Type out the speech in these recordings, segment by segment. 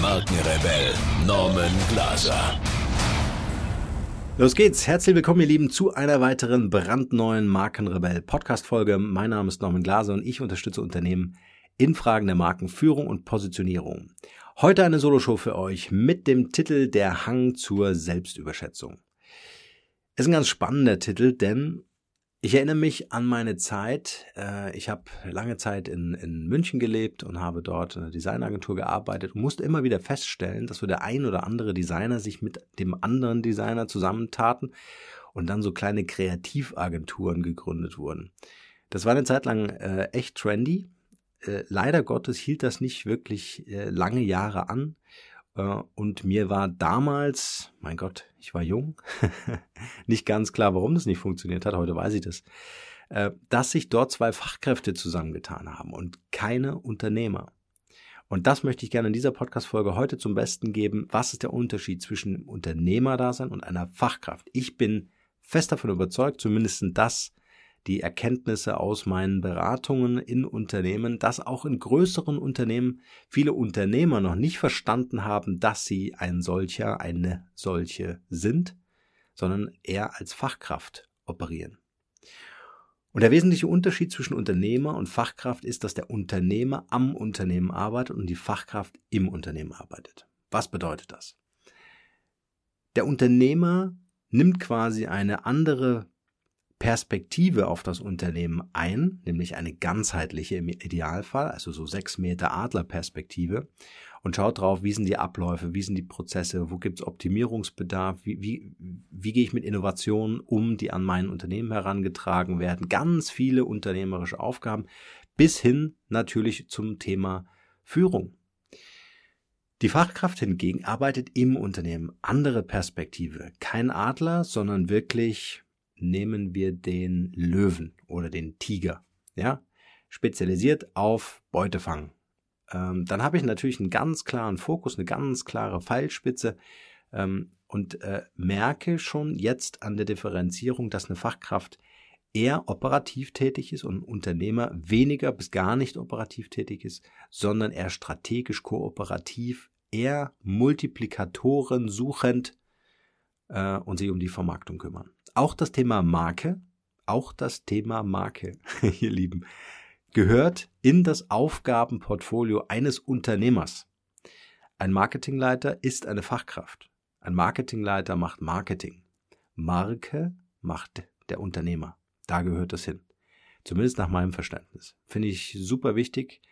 Markenrebell Norman Glaser. Los geht's. Herzlich willkommen, ihr Lieben, zu einer weiteren brandneuen Markenrebell Podcast Folge. Mein Name ist Norman Glaser und ich unterstütze Unternehmen in Fragen der Markenführung und Positionierung. Heute eine Soloshow für euch mit dem Titel Der Hang zur Selbstüberschätzung. Ist ein ganz spannender Titel, denn ich erinnere mich an meine Zeit. Äh, ich habe lange Zeit in, in München gelebt und habe dort in einer Designagentur gearbeitet und musste immer wieder feststellen, dass so der ein oder andere Designer sich mit dem anderen Designer zusammentaten und dann so kleine Kreativagenturen gegründet wurden. Das war eine Zeit lang äh, echt trendy. Äh, leider Gottes hielt das nicht wirklich äh, lange Jahre an. Äh, und mir war damals, mein Gott, ich war jung, nicht ganz klar, warum das nicht funktioniert hat, heute weiß ich das, äh, dass sich dort zwei Fachkräfte zusammengetan haben und keine Unternehmer. Und das möchte ich gerne in dieser Podcast-Folge heute zum Besten geben. Was ist der Unterschied zwischen Unternehmerdasein und einer Fachkraft? Ich bin fest davon überzeugt, zumindest das die Erkenntnisse aus meinen Beratungen in Unternehmen, dass auch in größeren Unternehmen viele Unternehmer noch nicht verstanden haben, dass sie ein solcher, eine solche sind, sondern eher als Fachkraft operieren. Und der wesentliche Unterschied zwischen Unternehmer und Fachkraft ist, dass der Unternehmer am Unternehmen arbeitet und die Fachkraft im Unternehmen arbeitet. Was bedeutet das? Der Unternehmer nimmt quasi eine andere Perspektive auf das Unternehmen ein, nämlich eine ganzheitliche im Idealfall, also so sechs Meter Adlerperspektive und schaut drauf, wie sind die Abläufe, wie sind die Prozesse, wo gibt es Optimierungsbedarf, wie, wie, wie gehe ich mit Innovationen um, die an mein Unternehmen herangetragen werden. Ganz viele unternehmerische Aufgaben bis hin natürlich zum Thema Führung. Die Fachkraft hingegen arbeitet im Unternehmen. Andere Perspektive. Kein Adler, sondern wirklich nehmen wir den Löwen oder den Tiger, ja, spezialisiert auf Beutefang. Ähm, dann habe ich natürlich einen ganz klaren Fokus, eine ganz klare Pfeilspitze ähm, und äh, merke schon jetzt an der Differenzierung, dass eine Fachkraft eher operativ tätig ist und ein Unternehmer weniger bis gar nicht operativ tätig ist, sondern eher strategisch kooperativ, eher Multiplikatoren suchend äh, und sich um die Vermarktung kümmern. Auch das Thema Marke, auch das Thema Marke, ihr Lieben, gehört in das Aufgabenportfolio eines Unternehmers. Ein Marketingleiter ist eine Fachkraft. Ein Marketingleiter macht Marketing. Marke macht der Unternehmer. Da gehört das hin. Zumindest nach meinem Verständnis. Finde ich super wichtig.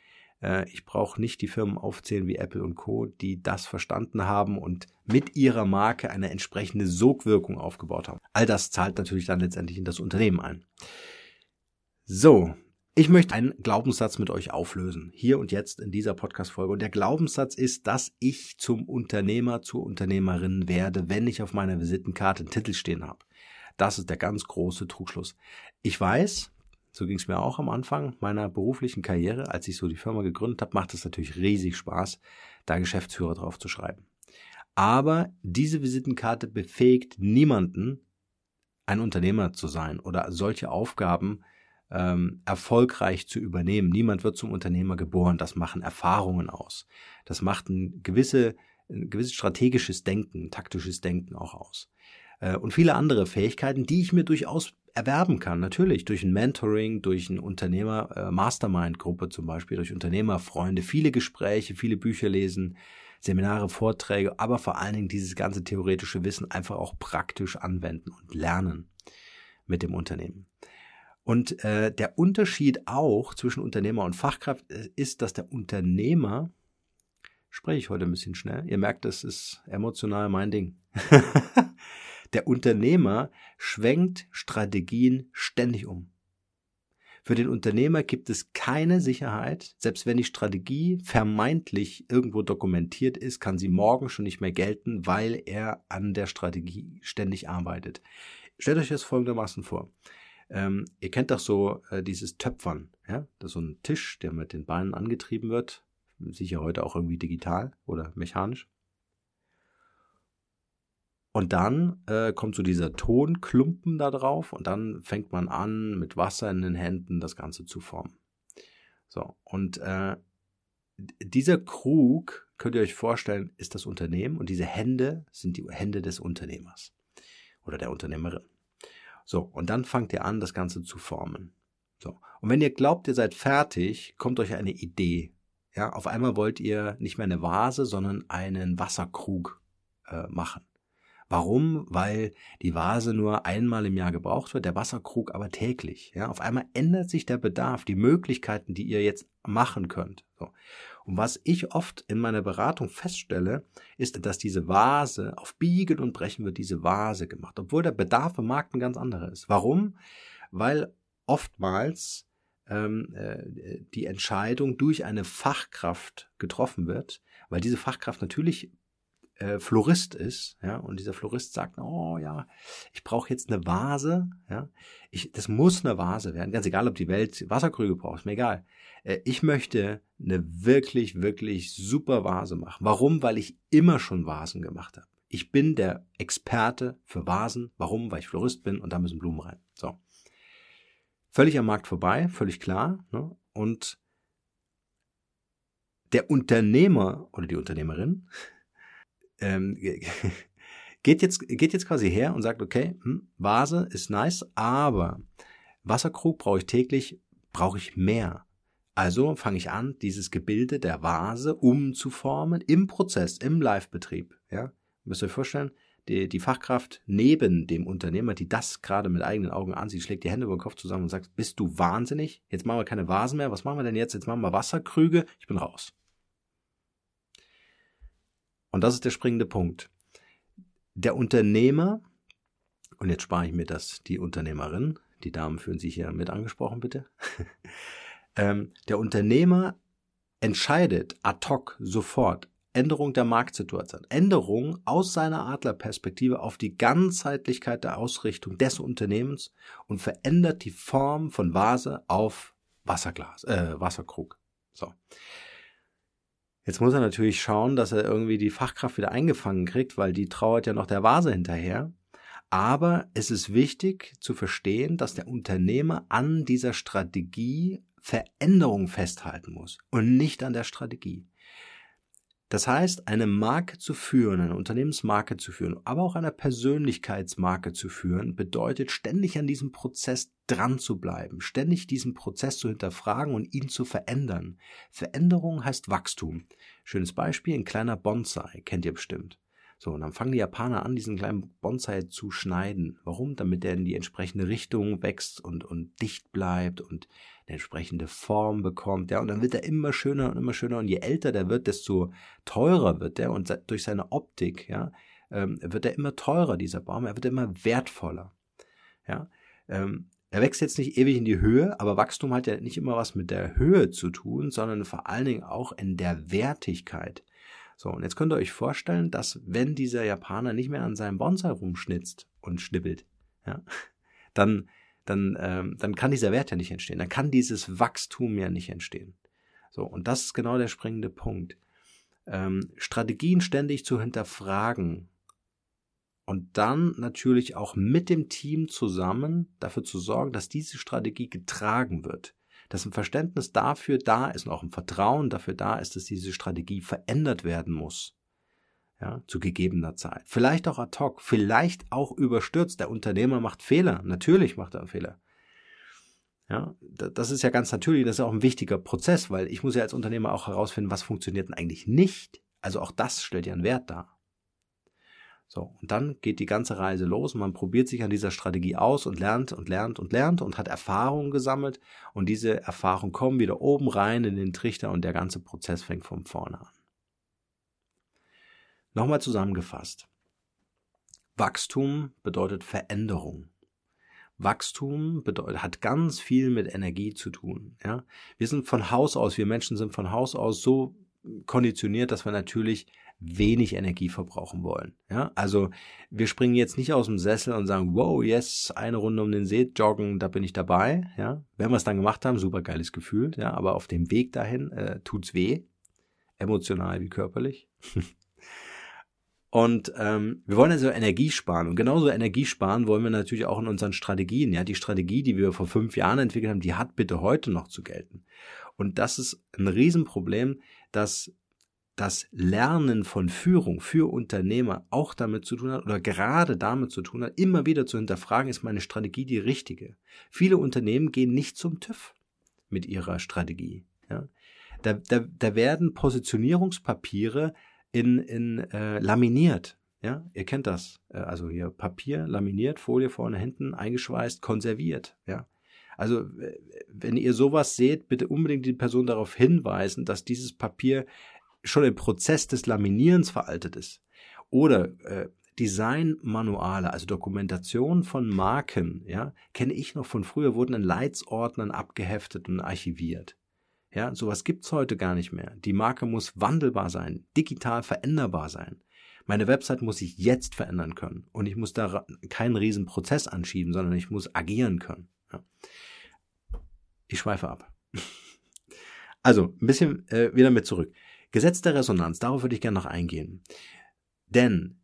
Äh, ich brauche nicht die Firmen aufzählen wie Apple und Co., die das verstanden haben und mit ihrer Marke eine entsprechende Sogwirkung aufgebaut haben. All das zahlt natürlich dann letztendlich in das Unternehmen ein. So, ich möchte einen Glaubenssatz mit euch auflösen, hier und jetzt in dieser Podcast-Folge. Und der Glaubenssatz ist, dass ich zum Unternehmer, zur Unternehmerin werde, wenn ich auf meiner Visitenkarte einen Titel stehen habe. Das ist der ganz große Trugschluss. Ich weiß, so ging es mir auch am Anfang meiner beruflichen Karriere, als ich so die Firma gegründet habe, macht es natürlich riesig Spaß, da Geschäftsführer drauf zu schreiben. Aber diese Visitenkarte befähigt niemanden, ein Unternehmer zu sein oder solche Aufgaben ähm, erfolgreich zu übernehmen. Niemand wird zum Unternehmer geboren. Das machen Erfahrungen aus. Das macht ein, gewisse, ein gewisses strategisches Denken, taktisches Denken auch aus. Äh, und viele andere Fähigkeiten, die ich mir durchaus erwerben kann. Natürlich durch ein Mentoring, durch eine Unternehmer-Mastermind-Gruppe äh, zum Beispiel, durch Unternehmerfreunde, viele Gespräche, viele Bücher lesen, Seminare, Vorträge, aber vor allen Dingen dieses ganze theoretische Wissen einfach auch praktisch anwenden und lernen mit dem Unternehmen. Und äh, der Unterschied auch zwischen Unternehmer und Fachkraft äh, ist, dass der Unternehmer, spreche ich heute ein bisschen schnell, ihr merkt, das ist emotional mein Ding. Der Unternehmer schwenkt Strategien ständig um. Für den Unternehmer gibt es keine Sicherheit, selbst wenn die Strategie vermeintlich irgendwo dokumentiert ist, kann sie morgen schon nicht mehr gelten, weil er an der Strategie ständig arbeitet. Stellt euch das folgendermaßen vor. Ähm, ihr kennt doch so äh, dieses Töpfern, ja? Das ist so ein Tisch, der mit den Beinen angetrieben wird, sicher heute auch irgendwie digital oder mechanisch. Und dann äh, kommt so dieser Tonklumpen da drauf und dann fängt man an, mit Wasser in den Händen das Ganze zu formen. So, und äh, dieser Krug, könnt ihr euch vorstellen, ist das Unternehmen und diese Hände sind die Hände des Unternehmers oder der Unternehmerin. So, und dann fangt ihr an, das Ganze zu formen. So, und wenn ihr glaubt, ihr seid fertig, kommt euch eine Idee. Ja, auf einmal wollt ihr nicht mehr eine Vase, sondern einen Wasserkrug äh, machen. Warum? Weil die Vase nur einmal im Jahr gebraucht wird, der Wasserkrug aber täglich. Ja, auf einmal ändert sich der Bedarf, die Möglichkeiten, die ihr jetzt machen könnt. So. Und was ich oft in meiner Beratung feststelle, ist, dass diese Vase auf Biegen und Brechen wird diese Vase gemacht, obwohl der Bedarf im Markt ein ganz anderer ist. Warum? Weil oftmals ähm, äh, die Entscheidung durch eine Fachkraft getroffen wird, weil diese Fachkraft natürlich äh, Florist ist, ja, und dieser Florist sagt, oh ja, ich brauche jetzt eine Vase, ja, ich, das muss eine Vase werden, ganz egal, ob die Welt Wasserkrüge braucht, ist mir egal. Äh, ich möchte eine wirklich, wirklich super Vase machen. Warum? Weil ich immer schon Vasen gemacht habe. Ich bin der Experte für Vasen. Warum? Weil ich Florist bin und da müssen Blumen rein. So. Völlig am Markt vorbei, völlig klar. Ne? Und der Unternehmer oder die Unternehmerin ähm, geht, jetzt, geht jetzt quasi her und sagt, okay, hm, Vase ist nice, aber Wasserkrug brauche ich täglich, brauche ich mehr. Also fange ich an, dieses Gebilde der Vase umzuformen im Prozess, im Live-Betrieb. Ja? Müsst ihr euch vorstellen, die, die Fachkraft neben dem Unternehmer, die das gerade mit eigenen Augen ansieht, schlägt die Hände über den Kopf zusammen und sagt, bist du wahnsinnig? Jetzt machen wir keine Vasen mehr. Was machen wir denn jetzt? Jetzt machen wir Wasserkrüge. Ich bin raus. Und das ist der springende Punkt. Der Unternehmer, und jetzt spare ich mir das, die Unternehmerin, die Damen fühlen sich hier mit angesprochen, bitte. ähm, der Unternehmer entscheidet ad hoc sofort Änderung der Marktsituation, Änderung aus seiner Adlerperspektive auf die Ganzheitlichkeit der Ausrichtung des Unternehmens und verändert die Form von Vase auf Wasserglas, äh, Wasserkrug. So. Jetzt muss er natürlich schauen, dass er irgendwie die Fachkraft wieder eingefangen kriegt, weil die trauert ja noch der Vase hinterher. Aber es ist wichtig zu verstehen, dass der Unternehmer an dieser Strategie Veränderung festhalten muss und nicht an der Strategie. Das heißt, eine Marke zu führen, eine Unternehmensmarke zu führen, aber auch eine Persönlichkeitsmarke zu führen, bedeutet ständig an diesem Prozess dran zu bleiben, ständig diesen Prozess zu hinterfragen und ihn zu verändern. Veränderung heißt Wachstum. Schönes Beispiel, ein kleiner Bonsai, kennt ihr bestimmt. So, und dann fangen die Japaner an, diesen kleinen Bonsai zu schneiden. Warum? Damit der in die entsprechende Richtung wächst und, und dicht bleibt und eine entsprechende Form bekommt. Ja, und dann wird er immer schöner und immer schöner. Und je älter der wird, desto teurer wird der. Und durch seine Optik, ja, ähm, wird er immer teurer, dieser Baum. Er wird immer wertvoller. Ja, ähm, er wächst jetzt nicht ewig in die Höhe, aber Wachstum hat ja nicht immer was mit der Höhe zu tun, sondern vor allen Dingen auch in der Wertigkeit. So, und jetzt könnt ihr euch vorstellen, dass wenn dieser Japaner nicht mehr an seinem Bonsai rumschnitzt und schnippelt, ja, dann, dann, ähm, dann kann dieser Wert ja nicht entstehen. Dann kann dieses Wachstum ja nicht entstehen. So, und das ist genau der springende Punkt. Ähm, Strategien ständig zu hinterfragen und dann natürlich auch mit dem Team zusammen dafür zu sorgen, dass diese Strategie getragen wird dass ein Verständnis dafür da ist und auch ein Vertrauen dafür da ist, dass diese Strategie verändert werden muss. Ja, zu gegebener Zeit. Vielleicht auch ad hoc, vielleicht auch überstürzt. Der Unternehmer macht Fehler. Natürlich macht er Fehler. Ja, das ist ja ganz natürlich, das ist auch ein wichtiger Prozess, weil ich muss ja als Unternehmer auch herausfinden, was funktioniert denn eigentlich nicht. Also auch das stellt ja einen Wert dar. So, und dann geht die ganze Reise los und man probiert sich an dieser Strategie aus und lernt und lernt und lernt und hat Erfahrungen gesammelt und diese Erfahrungen kommen wieder oben rein in den Trichter und der ganze Prozess fängt von vorne an. Nochmal zusammengefasst. Wachstum bedeutet Veränderung. Wachstum bedeutet, hat ganz viel mit Energie zu tun. Ja? Wir sind von Haus aus, wir Menschen sind von Haus aus so konditioniert, dass wir natürlich wenig Energie verbrauchen wollen. Ja, also wir springen jetzt nicht aus dem Sessel und sagen, wow, yes, eine Runde um den See joggen, da bin ich dabei. Ja, wenn wir es dann gemacht haben, super geiles Gefühl. Ja, aber auf dem Weg dahin äh, tut's weh, emotional wie körperlich. Und ähm, wir wollen also Energie sparen. Und genauso Energie sparen wollen wir natürlich auch in unseren Strategien. Ja, die Strategie, die wir vor fünf Jahren entwickelt haben, die hat bitte heute noch zu gelten. Und das ist ein Riesenproblem, dass das Lernen von Führung für Unternehmer auch damit zu tun hat oder gerade damit zu tun hat, immer wieder zu hinterfragen, ist meine Strategie die richtige? Viele Unternehmen gehen nicht zum TÜV mit ihrer Strategie. Ja? Da, da, da werden Positionierungspapiere in, in äh, laminiert. Ja, ihr kennt das. Äh, also hier Papier, laminiert, Folie vorne, hinten, eingeschweißt, konserviert. Ja. Also, wenn ihr sowas seht, bitte unbedingt die Person darauf hinweisen, dass dieses Papier schon im Prozess des Laminierens veraltet ist. Oder äh, Designmanuale, also Dokumentation von Marken, ja, kenne ich noch von früher, wurden in Leitsordnern abgeheftet und archiviert. Ja, sowas gibt's heute gar nicht mehr. Die Marke muss wandelbar sein, digital veränderbar sein. Meine Website muss sich jetzt verändern können und ich muss da keinen riesen Prozess anschieben, sondern ich muss agieren können. Ja. Ich schweife ab. Also, ein bisschen äh, wieder mit zurück. Gesetz der Resonanz, darauf würde ich gerne noch eingehen. Denn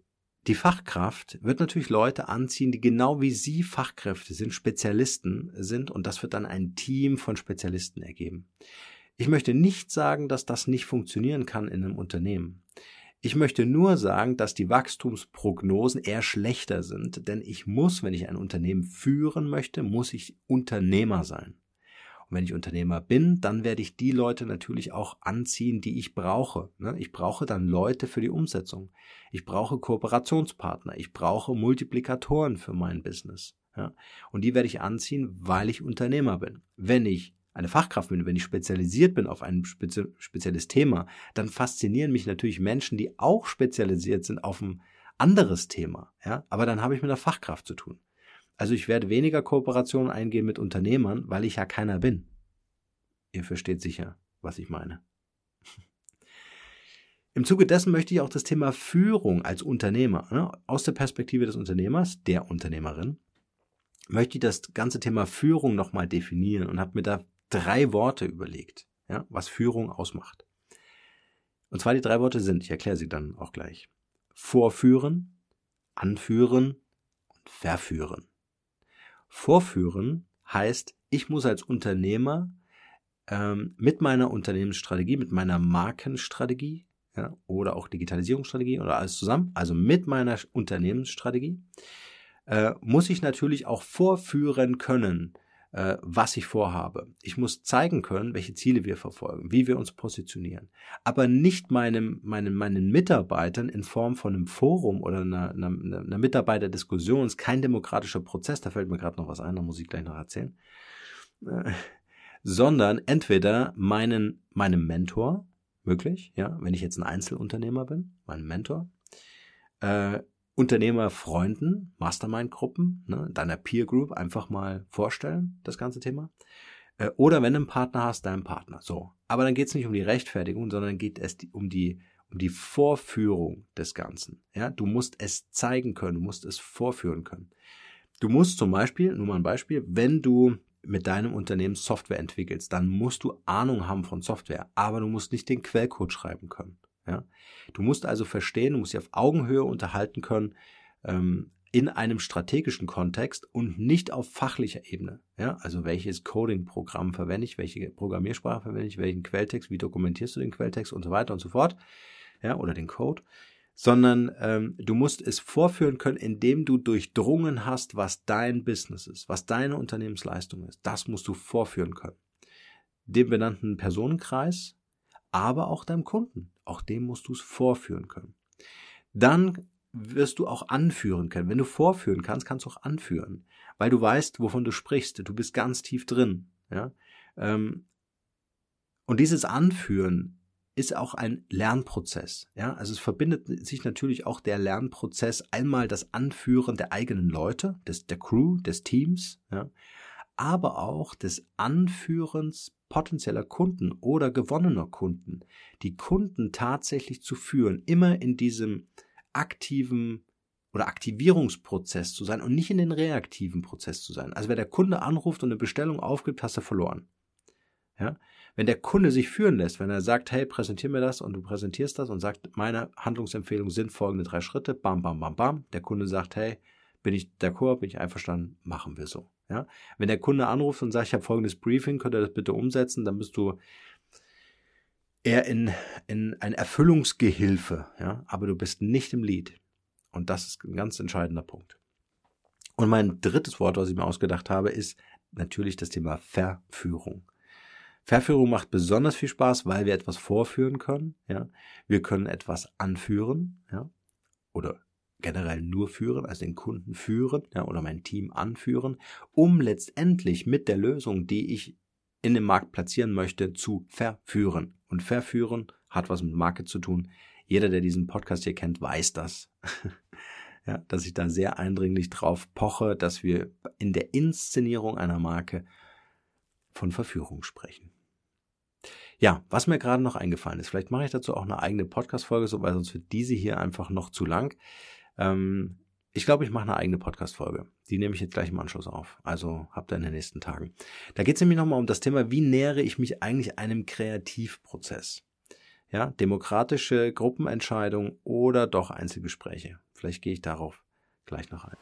die Fachkraft wird natürlich Leute anziehen, die genau wie Sie Fachkräfte sind, Spezialisten sind und das wird dann ein Team von Spezialisten ergeben. Ich möchte nicht sagen, dass das nicht funktionieren kann in einem Unternehmen. Ich möchte nur sagen, dass die Wachstumsprognosen eher schlechter sind, denn ich muss, wenn ich ein Unternehmen führen möchte, muss ich Unternehmer sein. Und wenn ich Unternehmer bin, dann werde ich die Leute natürlich auch anziehen, die ich brauche. Ne? Ich brauche dann Leute für die Umsetzung. Ich brauche Kooperationspartner. Ich brauche Multiplikatoren für mein Business. Und die werde ich anziehen, weil ich Unternehmer bin. Wenn ich eine Fachkraft bin, wenn ich spezialisiert bin auf ein spezielles Thema, dann faszinieren mich natürlich Menschen, die auch spezialisiert sind auf ein anderes Thema. Ja? Aber dann habe ich mit einer Fachkraft zu tun. Also ich werde weniger Kooperationen eingehen mit Unternehmern, weil ich ja keiner bin. Ihr versteht sicher, was ich meine. Im Zuge dessen möchte ich auch das Thema Führung als Unternehmer, ne, aus der Perspektive des Unternehmers, der Unternehmerin, möchte ich das ganze Thema Führung nochmal definieren und habe mir da drei Worte überlegt, ja, was Führung ausmacht. Und zwar die drei Worte sind, ich erkläre sie dann auch gleich, vorführen, anführen und verführen. Vorführen heißt, ich muss als Unternehmer ähm, mit meiner Unternehmensstrategie, mit meiner Markenstrategie ja, oder auch Digitalisierungsstrategie oder alles zusammen, also mit meiner Unternehmensstrategie, äh, muss ich natürlich auch vorführen können, äh, was ich vorhabe. Ich muss zeigen können, welche Ziele wir verfolgen, wie wir uns positionieren. Aber nicht meinem, meinen, meinen Mitarbeitern in Form von einem Forum oder einer, einer, einer Mitarbeiterdiskussion, ist kein demokratischer Prozess, da fällt mir gerade noch was ein, da muss ich gleich noch erzählen. Äh, sondern entweder meinen, meinem Mentor, möglich, ja, wenn ich jetzt ein Einzelunternehmer bin, meinem Mentor, äh, Unternehmerfreunden, Mastermind-Gruppen, ne, deiner Peer Group einfach mal vorstellen, das ganze Thema. Äh, oder wenn du einen Partner hast, deinen Partner. So. Aber dann geht es nicht um die Rechtfertigung, sondern geht es um die, um die Vorführung des Ganzen. Ja, du musst es zeigen können, du musst es vorführen können. Du musst zum Beispiel, nur mal ein Beispiel, wenn du mit deinem Unternehmen Software entwickelst, dann musst du Ahnung haben von Software, aber du musst nicht den Quellcode schreiben können. Ja? Du musst also verstehen, du musst dich auf Augenhöhe unterhalten können ähm, in einem strategischen Kontext und nicht auf fachlicher Ebene. Ja? Also welches Coding-Programm verwende ich, welche Programmiersprache verwende ich, welchen Quelltext, wie dokumentierst du den Quelltext und so weiter und so fort. Ja, oder den Code sondern ähm, du musst es vorführen können, indem du durchdrungen hast, was dein Business ist, was deine Unternehmensleistung ist. Das musst du vorführen können. Dem benannten Personenkreis, aber auch deinem Kunden. Auch dem musst du es vorführen können. Dann wirst du auch anführen können. Wenn du vorführen kannst, kannst du auch anführen, weil du weißt, wovon du sprichst. Du bist ganz tief drin. Ja? Ähm, und dieses Anführen ist auch ein Lernprozess. Ja, also es verbindet sich natürlich auch der Lernprozess einmal das Anführen der eigenen Leute, des, der Crew, des Teams, ja, aber auch des Anführens potenzieller Kunden oder gewonnener Kunden, die Kunden tatsächlich zu führen, immer in diesem aktiven oder Aktivierungsprozess zu sein und nicht in den reaktiven Prozess zu sein. Also wenn der Kunde anruft und eine Bestellung aufgibt, hast du verloren. Ja? Wenn der Kunde sich führen lässt, wenn er sagt, hey, präsentier mir das und du präsentierst das und sagt, meine Handlungsempfehlungen sind folgende drei Schritte, bam, bam, bam, bam. Der Kunde sagt, hey, bin ich d'accord, bin ich einverstanden, machen wir so. Ja? Wenn der Kunde anruft und sagt, ich habe folgendes Briefing, könnt ihr das bitte umsetzen, dann bist du eher in, in ein Erfüllungsgehilfe, ja, aber du bist nicht im Lied. Und das ist ein ganz entscheidender Punkt. Und mein drittes Wort, was ich mir ausgedacht habe, ist natürlich das Thema Verführung. Verführung macht besonders viel Spaß, weil wir etwas vorführen können. Ja, wir können etwas anführen, ja, oder generell nur führen, also den Kunden führen, ja, oder mein Team anführen, um letztendlich mit der Lösung, die ich in dem Markt platzieren möchte, zu verführen. Und verführen hat was mit Marke zu tun. Jeder, der diesen Podcast hier kennt, weiß das. ja, dass ich da sehr eindringlich drauf poche, dass wir in der Inszenierung einer Marke von Verführung sprechen. Ja, was mir gerade noch eingefallen ist, vielleicht mache ich dazu auch eine eigene Podcast-Folge, so, weil sonst wird diese hier einfach noch zu lang. Ähm, ich glaube, ich mache eine eigene Podcast-Folge. Die nehme ich jetzt gleich im Anschluss auf. Also habt ihr in den nächsten Tagen. Da geht es nämlich nochmal um das Thema, wie nähere ich mich eigentlich einem Kreativprozess? Ja, demokratische Gruppenentscheidung oder doch Einzelgespräche. Vielleicht gehe ich darauf gleich noch ein.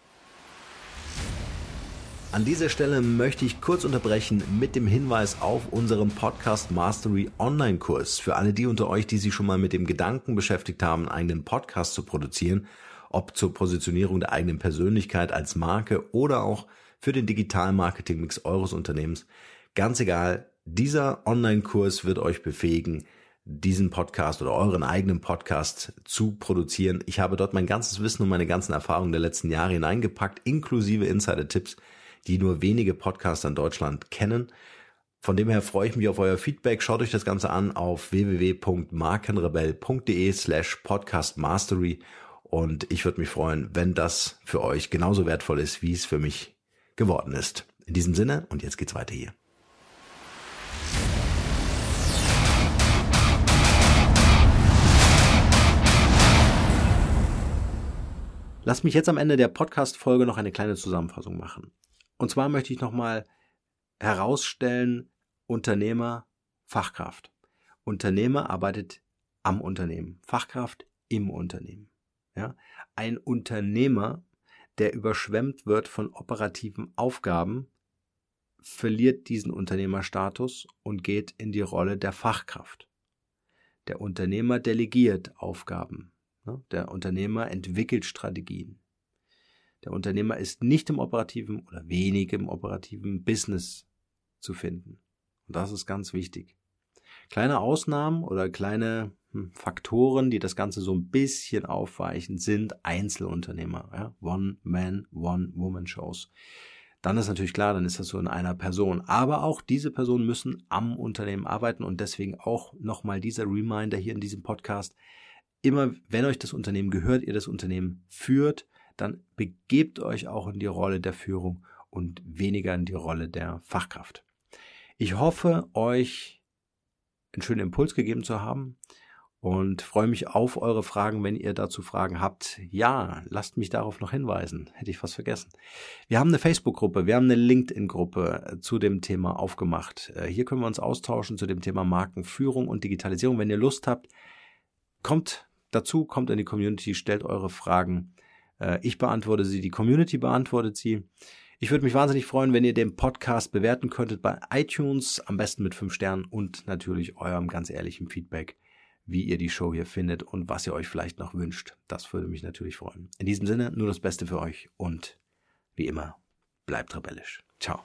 An dieser Stelle möchte ich kurz unterbrechen mit dem Hinweis auf unseren Podcast Mastery Online Kurs. Für alle die unter euch, die sich schon mal mit dem Gedanken beschäftigt haben, einen eigenen Podcast zu produzieren, ob zur Positionierung der eigenen Persönlichkeit als Marke oder auch für den digitalen Marketing-Mix eures Unternehmens. Ganz egal, dieser Online-Kurs wird euch befähigen, diesen Podcast oder euren eigenen Podcast zu produzieren. Ich habe dort mein ganzes Wissen und meine ganzen Erfahrungen der letzten Jahre hineingepackt, inklusive Insider-Tipps, die nur wenige Podcaster in Deutschland kennen. Von dem her freue ich mich auf euer Feedback. Schaut euch das Ganze an auf www.markenrebell.de slash podcastmastery und ich würde mich freuen, wenn das für euch genauso wertvoll ist, wie es für mich geworden ist. In diesem Sinne und jetzt geht's weiter hier. Lass mich jetzt am Ende der Podcast-Folge noch eine kleine Zusammenfassung machen. Und zwar möchte ich nochmal herausstellen, Unternehmer, Fachkraft. Unternehmer arbeitet am Unternehmen, Fachkraft im Unternehmen. Ja? Ein Unternehmer, der überschwemmt wird von operativen Aufgaben, verliert diesen Unternehmerstatus und geht in die Rolle der Fachkraft. Der Unternehmer delegiert Aufgaben. Ne? Der Unternehmer entwickelt Strategien. Der Unternehmer ist nicht im operativen oder wenig im operativen Business zu finden. Und das ist ganz wichtig. Kleine Ausnahmen oder kleine hm, Faktoren, die das Ganze so ein bisschen aufweichen, sind Einzelunternehmer. Ja? One-Man, One-Woman-Shows. Dann ist natürlich klar, dann ist das so in einer Person. Aber auch diese Personen müssen am Unternehmen arbeiten und deswegen auch nochmal dieser Reminder hier in diesem Podcast immer, wenn euch das Unternehmen gehört, ihr das Unternehmen führt, dann begebt euch auch in die Rolle der Führung und weniger in die Rolle der Fachkraft. Ich hoffe, euch einen schönen Impuls gegeben zu haben und freue mich auf eure Fragen, wenn ihr dazu Fragen habt. Ja, lasst mich darauf noch hinweisen. Hätte ich fast vergessen. Wir haben eine Facebook-Gruppe, wir haben eine LinkedIn-Gruppe äh, zu dem Thema aufgemacht. Äh, hier können wir uns austauschen zu dem Thema Markenführung und Digitalisierung. Wenn ihr Lust habt, kommt dazu, kommt in die Community, stellt eure Fragen. Äh, ich beantworte sie, die Community beantwortet sie. Ich würde mich wahnsinnig freuen, wenn ihr den Podcast bewerten könntet bei iTunes, am besten mit fünf Sternen und natürlich eurem ganz ehrlichen Feedback, wie ihr die Show hier findet und was ihr euch vielleicht noch wünscht. Das würde mich natürlich freuen. In diesem Sinne, nur das Beste für euch und wie immer, bleibt rebellisch. Ciao.